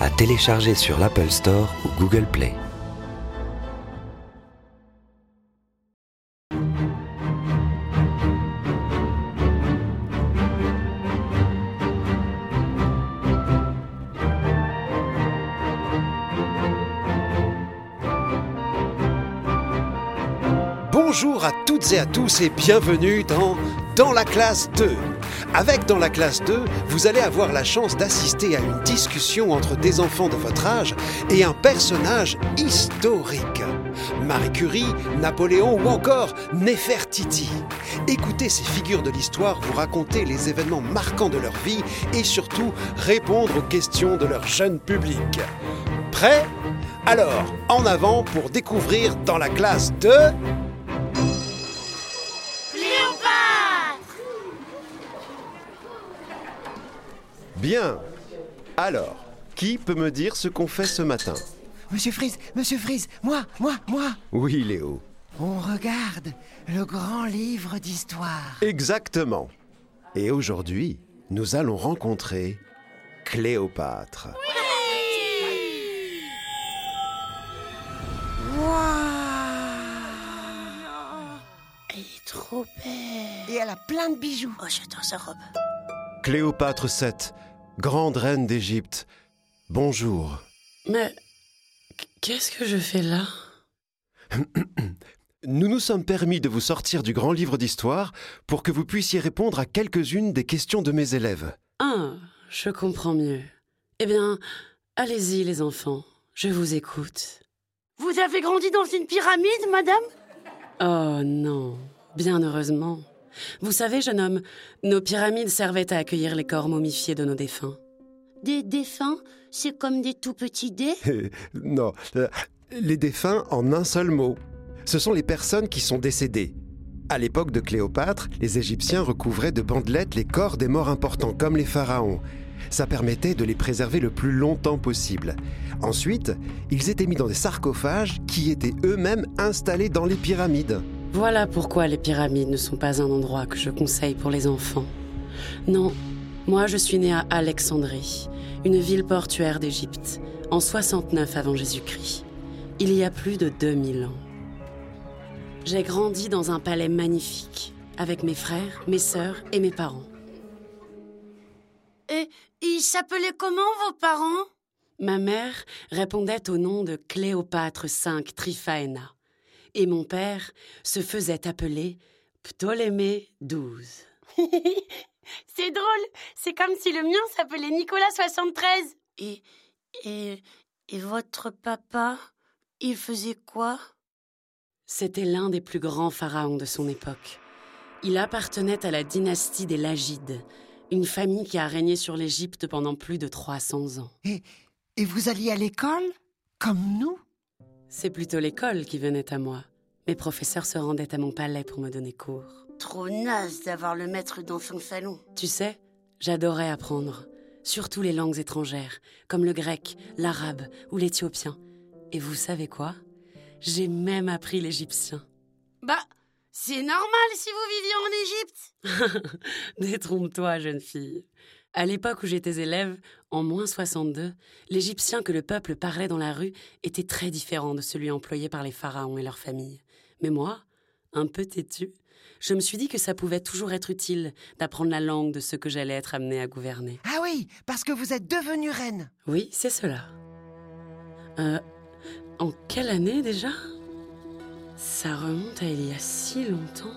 à télécharger sur l'Apple Store ou Google Play. Bonjour à toutes et à tous et bienvenue dans Dans la classe 2. Avec Dans la classe 2, vous allez avoir la chance d'assister à une discussion entre des enfants de votre âge et un personnage historique. Marie Curie, Napoléon ou encore Néfertiti. Écoutez ces figures de l'histoire vous raconter les événements marquants de leur vie et surtout répondre aux questions de leur jeune public. Prêt? Alors, en avant pour découvrir Dans la classe 2... Bien. Alors, qui peut me dire ce qu'on fait ce matin? Monsieur Frise, Monsieur Frise, moi, moi, moi Oui, Léo. On regarde le grand livre d'histoire. Exactement. Et aujourd'hui, nous allons rencontrer Cléopâtre. Elle est trop belle. Et elle a plein de bijoux. Oh, j'adore sa robe. Cléopâtre VII, grande reine d'Égypte. Bonjour. Mais qu'est-ce que je fais là? Nous nous sommes permis de vous sortir du grand livre d'histoire pour que vous puissiez répondre à quelques-unes des questions de mes élèves. Ah, je comprends mieux. Eh bien, allez-y les enfants, je vous écoute. Vous avez grandi dans une pyramide, madame? Oh non, bien heureusement. Vous savez, jeune homme, nos pyramides servaient à accueillir les corps momifiés de nos défunts. Des défunts C'est comme des tout petits dés? Non, euh, les défunts en un seul mot. Ce sont les personnes qui sont décédées. À l'époque de Cléopâtre, les Égyptiens recouvraient de bandelettes les corps des morts importants, comme les pharaons. Ça permettait de les préserver le plus longtemps possible. Ensuite, ils étaient mis dans des sarcophages qui étaient eux-mêmes installés dans les pyramides. Voilà pourquoi les pyramides ne sont pas un endroit que je conseille pour les enfants. Non, moi je suis née à Alexandrie, une ville portuaire d'Égypte, en 69 avant Jésus-Christ, il y a plus de 2000 ans. J'ai grandi dans un palais magnifique, avec mes frères, mes sœurs et mes parents. Et ils s'appelaient comment vos parents? Ma mère répondait au nom de Cléopâtre V Tryphaena et mon père se faisait appeler Ptolémée XII. c'est drôle, c'est comme si le mien s'appelait Nicolas 73. Et, et, et votre papa, il faisait quoi? C'était l'un des plus grands pharaons de son époque. Il appartenait à la dynastie des Lagides, une famille qui a régné sur l'Égypte pendant plus de 300 ans. Et, et vous alliez à l'école? Comme nous? C'est plutôt l'école qui venait à moi. Mes professeurs se rendaient à mon palais pour me donner cours. Trop naze d'avoir le maître dans son salon. Tu sais, j'adorais apprendre, surtout les langues étrangères, comme le grec, l'arabe ou l'éthiopien. Et vous savez quoi? J'ai même appris l'égyptien. Bah, c'est normal si vous viviez en Égypte. Détrompe-toi, jeune fille. À l'époque où j'étais élève, en moins 62, l'égyptien que le peuple parlait dans la rue était très différent de celui employé par les pharaons et leurs familles. Mais moi, un peu têtu, je me suis dit que ça pouvait toujours être utile d'apprendre la langue de ceux que j'allais être amené à gouverner. Ah oui, parce que vous êtes devenue reine. Oui, c'est cela. Euh, en quelle année déjà? Ça remonte à il y a si longtemps.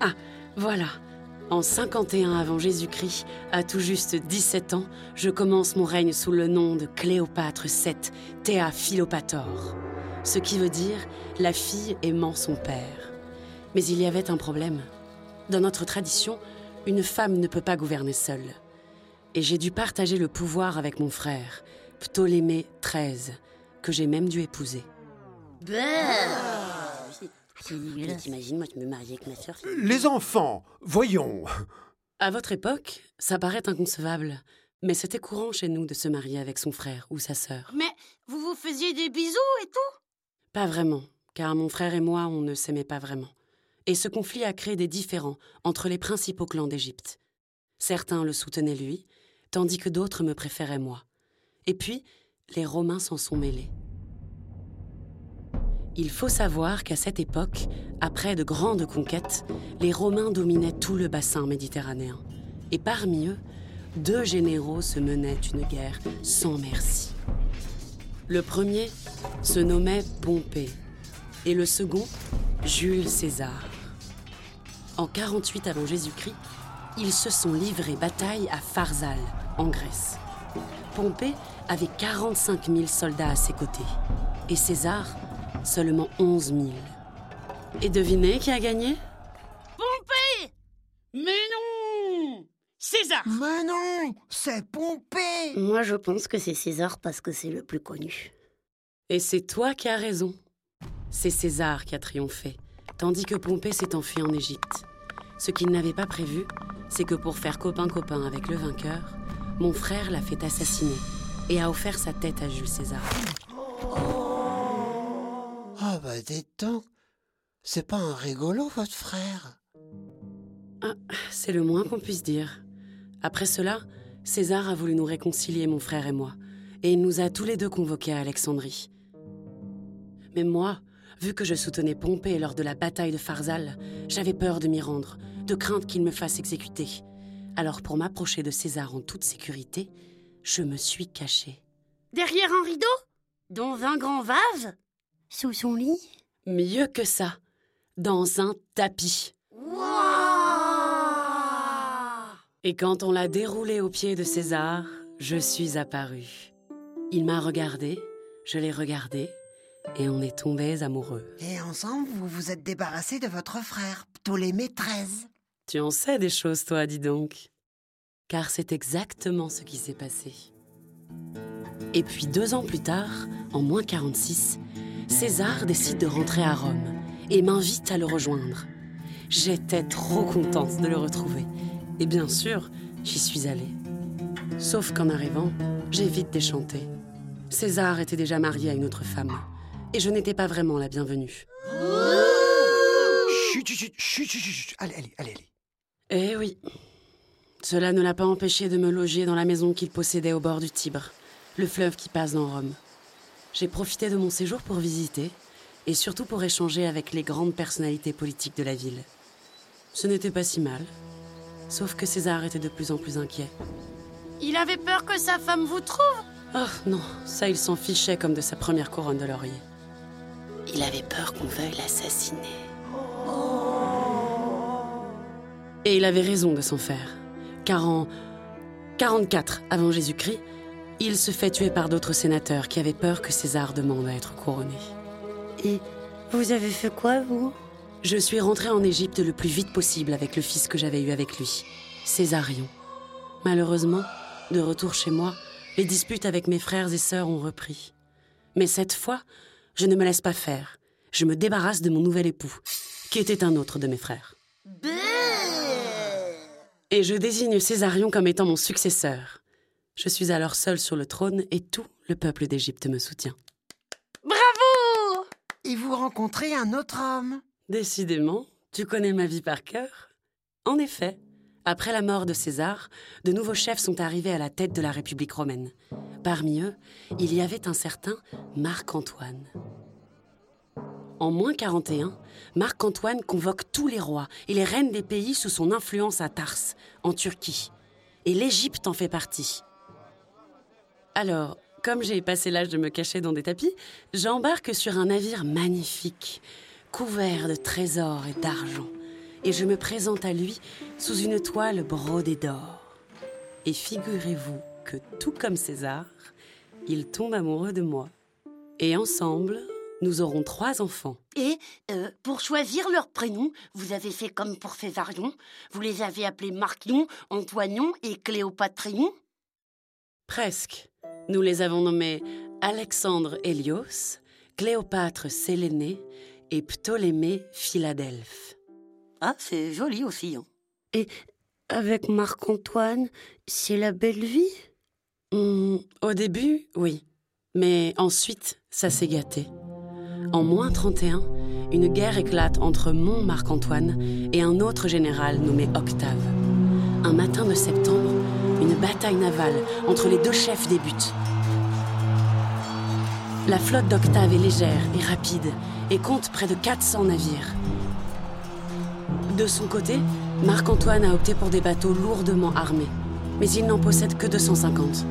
Ah, voilà. En 51 avant Jésus-Christ, à tout juste 17 ans, je commence mon règne sous le nom de Cléopâtre VII Théa Philopator, ce qui veut dire la fille aimant son père. Mais il y avait un problème. Dans notre tradition, une femme ne peut pas gouverner seule. Et j'ai dû partager le pouvoir avec mon frère, Ptolémée XIII, que j'ai même dû épouser. T'imagines, moi, je me marier avec ma soeur. Les enfants, voyons. À votre époque, ça paraît inconcevable, mais c'était courant chez nous de se marier avec son frère ou sa sœur. Mais vous vous faisiez des bisous et tout? Pas vraiment, car mon frère et moi, on ne s'aimait pas vraiment. Et ce conflit a créé des différends entre les principaux clans d'Égypte. Certains le soutenaient lui, tandis que d'autres me préféraient moi. Et puis, les Romains s'en sont mêlés. Il faut savoir qu'à cette époque, après de grandes conquêtes, les Romains dominaient tout le bassin méditerranéen. Et parmi eux, deux généraux se menaient une guerre sans merci. Le premier se nommait Pompée et le second Jules César. En 48 avant Jésus-Christ, ils se sont livrés bataille à Pharsale, en Grèce. Pompée avait 45 000 soldats à ses côtés et César seulement 11 000. Et devinez qui a gagné? Pompée Mais non César Mais non, c'est Pompée Moi, je pense que c'est César parce que c'est le plus connu. Et c'est toi qui as raison. C'est César qui a triomphé, tandis que Pompée s'est enfui en Égypte. Ce qu'il n'avait pas prévu, c'est que pour faire copain-copain avec le vainqueur, mon frère l'a fait assassiner et a offert sa tête à Jules César. Oh bah détends, c'est pas un rigolo votre frère? Ah, c'est le moins qu'on puisse dire. Après cela, César a voulu nous réconcilier, mon frère et moi, et il nous a tous les deux convoqués à Alexandrie. Mais moi, vu que je soutenais Pompée lors de la bataille de Pharsale, j'avais peur de m'y rendre, de crainte qu'il me fasse exécuter. Alors pour m'approcher de César en toute sécurité, je me suis cachée. Derrière un rideau? Dans un grand vase Sous son lit? Mieux que ça, dans un tapis. Et quand on l'a déroulé aux pieds de César, je suis apparue. Il m'a regardé, je l'ai regardé, et on est tombés amoureux. Et ensemble, vous vous êtes débarrassé de votre frère, Ptolémée XIII. Tu en sais des choses, toi, dis donc. Car c'est exactement ce qui s'est passé. Et puis deux ans plus tard, en moins 46, César décide de rentrer à Rome et m'invite à le rejoindre. J'étais trop contente de le retrouver. Et bien sûr, j'y suis allée. Sauf qu'en arrivant, j'ai vite déchanté. César était déjà marié à une autre femme. Et je n'étais pas vraiment la bienvenue. Chut, chut, chut, chut, chut, chut. Allez, allez, allez, allez. Eh oui. Cela ne l'a pas empêché de me loger dans la maison qu'il possédait au bord du Tibre, le fleuve qui passe dans Rome. J'ai profité de mon séjour pour visiter et surtout pour échanger avec les grandes personnalités politiques de la ville. Ce n'était pas si mal, sauf que César était de plus en plus inquiet. Il avait peur que sa femme vous trouve? Oh non, ça il s'en fichait comme de sa première couronne de laurier. Il avait peur qu'on veuille l'assassiner. Et il avait raison de s'en faire, car en 44 avant Jésus-Christ, il se fait tuer par d'autres sénateurs qui avaient peur que César demande à être couronné. Et vous avez fait quoi, vous? Je suis rentrée en Égypte le plus vite possible avec le fils que j'avais eu avec lui, Césarion. Malheureusement, de retour chez moi, les disputes avec mes frères et sœurs ont repris. Mais cette fois, je ne me laisse pas faire. Je me débarrasse de mon nouvel époux, qui était un autre de mes frères. Et je désigne Césarion comme étant mon successeur. Je suis alors seule sur le trône et tout le peuple d'Égypte me soutient. Bravo Et vous rencontrez un autre homme? Décidément, tu connais ma vie par cœur. En effet, après la mort de César, de nouveaux chefs sont arrivés à la tête de la République romaine. Parmi eux, il y avait un certain Marc-Antoine. En moins 41, Marc-Antoine convoque tous les rois et les reines des pays sous son influence à Tars, en Turquie. Et l'Égypte en fait partie. Alors, comme j'ai passé l'âge de me cacher dans des tapis, j'embarque sur un navire magnifique, couvert de trésors et d'argent, et je me présente à lui sous une toile brodée d'or. Et figurez-vous que, tout comme César, il tombe amoureux de moi. Et ensemble, nous aurons trois enfants. Et euh, pour choisir leur prénom, vous avez fait comme pour Césarion Vous les avez appelés Marquion, Antoignon et Cléopatrion Presque. Nous les avons nommés Alexandre Hélios, Cléopâtre Sélénée et Ptolémée Philadelphe. Ah, c'est joli aussi. hein. Et avec Marc-Antoine, c'est la belle vie? Hmm, Au début, oui. Mais ensuite, ça s'est gâté. En moins 31, une guerre éclate entre mon Marc-Antoine et un autre général nommé Octave. Un matin de septembre, une bataille navale entre les deux chefs débute. La flotte d'Octave est légère et rapide et compte près de 400 navires. De son côté, Marc-Antoine a opté pour des bateaux lourdement armés, mais il n'en possède que 250.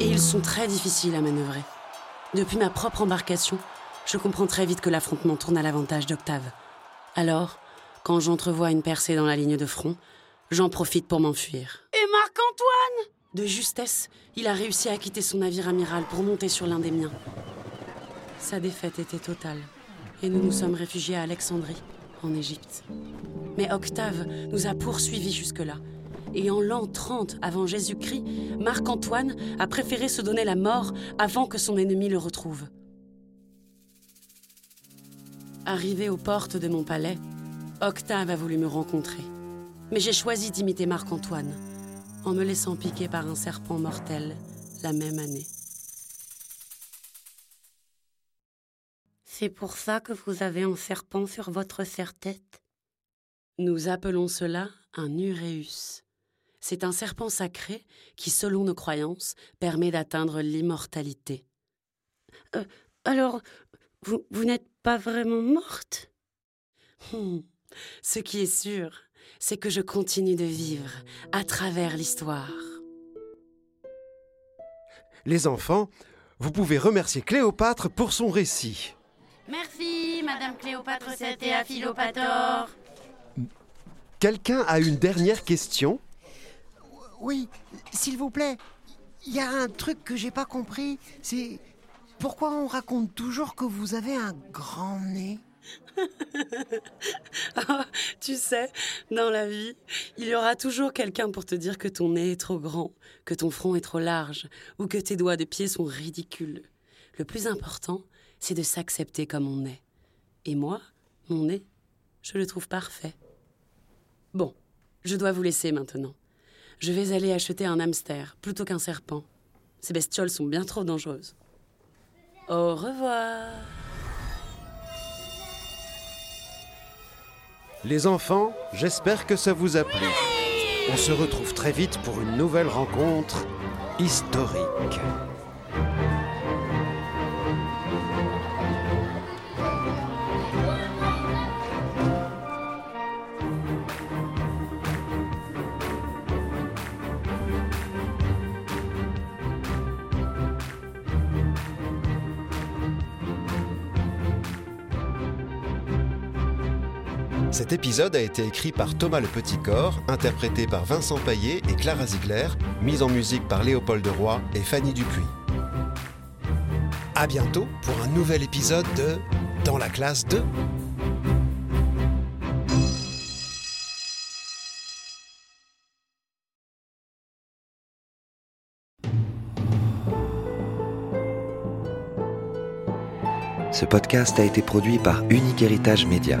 Et ils sont très difficiles à manœuvrer. Depuis ma propre embarcation, je comprends très vite que l'affrontement tourne à l'avantage d'Octave. Alors, quand j'entrevois une percée dans la ligne de front, j'en profite pour m'enfuir. Marc-Antoine De justesse, il a réussi à quitter son navire amiral pour monter sur l'un des miens. Sa défaite était totale, et nous nous sommes réfugiés à Alexandrie, en Égypte. Mais Octave nous a poursuivis jusque-là. Et en l'an 30 avant Jésus-Christ, Marc-Antoine a préféré se donner la mort avant que son ennemi le retrouve. Arrivé aux portes de mon palais, Octave a voulu me rencontrer. Mais j'ai choisi d'imiter Marc-Antoine, en me laissant piquer par un serpent mortel la même année. C'est pour ça que vous avez un serpent sur votre serre-tête? Nous appelons cela un uréus. C'est un serpent sacré qui, selon nos croyances, permet d'atteindre l'immortalité. Euh, Alors, vous, vous n'êtes pas vraiment morte? Hmm. Ce qui est sûr, c'est que je continue de vivre à travers l'histoire. Les enfants, vous pouvez remercier Cléopâtre pour son récit. Merci, Madame Cléopâtre et à Philopator. Quelqu'un a une dernière question? Oui, s'il vous plaît, il y a un truc que j'ai pas compris. C'est pourquoi on raconte toujours que vous avez un grand nez? Tu sais, dans la vie, il y aura toujours quelqu'un pour te dire que ton nez est trop grand, que ton front est trop large, ou que tes doigts de pied sont ridicules. Le plus important, c'est de s'accepter comme on est. Et moi, mon nez, je le trouve parfait. Bon, je dois vous laisser maintenant. Je vais aller acheter un hamster plutôt qu'un serpent. Ces bestioles sont bien trop dangereuses. Au revoir. Les enfants, j'espère que ça vous a plu. On se retrouve très vite pour une nouvelle rencontre historique. Cet épisode a été écrit par Thomas Le Petit Corps, interprété par Vincent Paillet et Clara Ziegler, mise en musique par Léopold Roy et Fanny Dupuis. À bientôt pour un nouvel épisode de Dans la classe 2. Ce podcast a été produit par Unique Héritage Média.